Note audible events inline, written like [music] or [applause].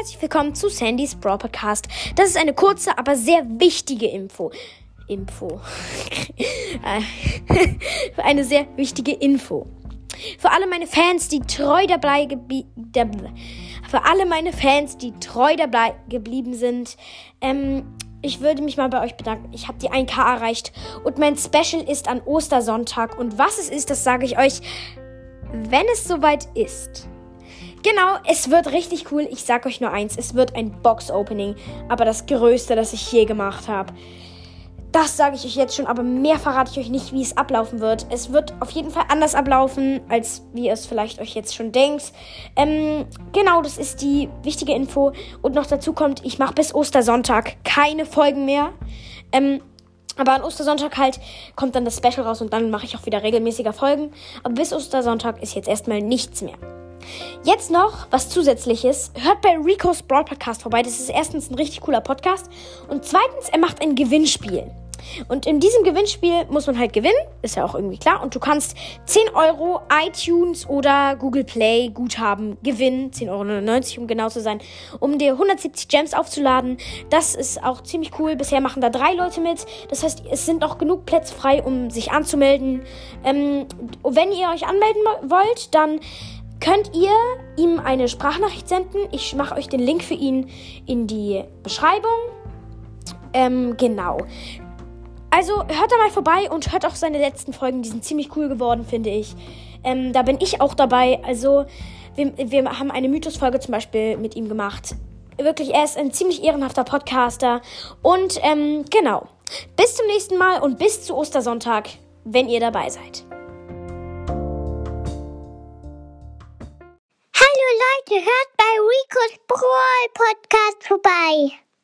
herzlich willkommen zu Sandys Brawl Podcast. Das ist eine kurze, aber sehr wichtige Info. Info. [laughs] Äh, [laughs] eine sehr wichtige Info. Für alle meine Fans, die treu dabei der, für alle meine Fans, die treu dabei geblieben sind, ähm, ich würde mich mal bei euch bedanken. Ich habe die 1K erreicht und mein Special ist an Ostersonntag. Und was es ist, das sage ich euch, wenn es soweit ist. Genau, es wird richtig cool. Ich sag euch nur eins: Es wird ein Box-Opening. Aber das größte, das ich je gemacht habe. Das sage ich euch jetzt schon, aber mehr verrate ich euch nicht, wie es ablaufen wird. Es wird auf jeden Fall anders ablaufen, als wie ihr es vielleicht euch jetzt schon denkt. Ähm, genau, das ist die wichtige Info. Und noch dazu kommt, ich mache bis Ostersonntag keine Folgen mehr. Ähm, aber an Ostersonntag halt kommt dann das Special raus und dann mache ich auch wieder regelmäßiger Folgen. Aber bis Ostersonntag ist jetzt erstmal nichts mehr. Jetzt noch was Zusätzliches. Hört bei Rico's Broad Podcast vorbei. Das ist erstens ein richtig cooler Podcast. Und zweitens, er macht ein Gewinnspiel. Und in diesem Gewinnspiel muss man halt gewinnen, ist ja auch irgendwie klar. Und du kannst 10 Euro iTunes oder Google Play Guthaben gewinnen, 10,99 Euro um genau zu sein, um dir 170 Gems aufzuladen. Das ist auch ziemlich cool. Bisher machen da drei Leute mit. Das heißt, es sind noch genug Plätze frei, um sich anzumelden. Ähm, wenn ihr euch anmelden wollt, dann könnt ihr ihm eine Sprachnachricht senden. Ich mache euch den Link für ihn in die Beschreibung. Ähm, genau. Also hört da mal vorbei und hört auch seine letzten Folgen. Die sind ziemlich cool geworden, finde ich. Ähm, da bin ich auch dabei. Also wir, wir haben eine Mythos-Folge zum Beispiel mit ihm gemacht. Wirklich, er ist ein ziemlich ehrenhafter Podcaster. Und ähm, genau. Bis zum nächsten Mal und bis zu Ostersonntag, wenn ihr dabei seid. Hört bei Rico's Brawl Podcast vorbei.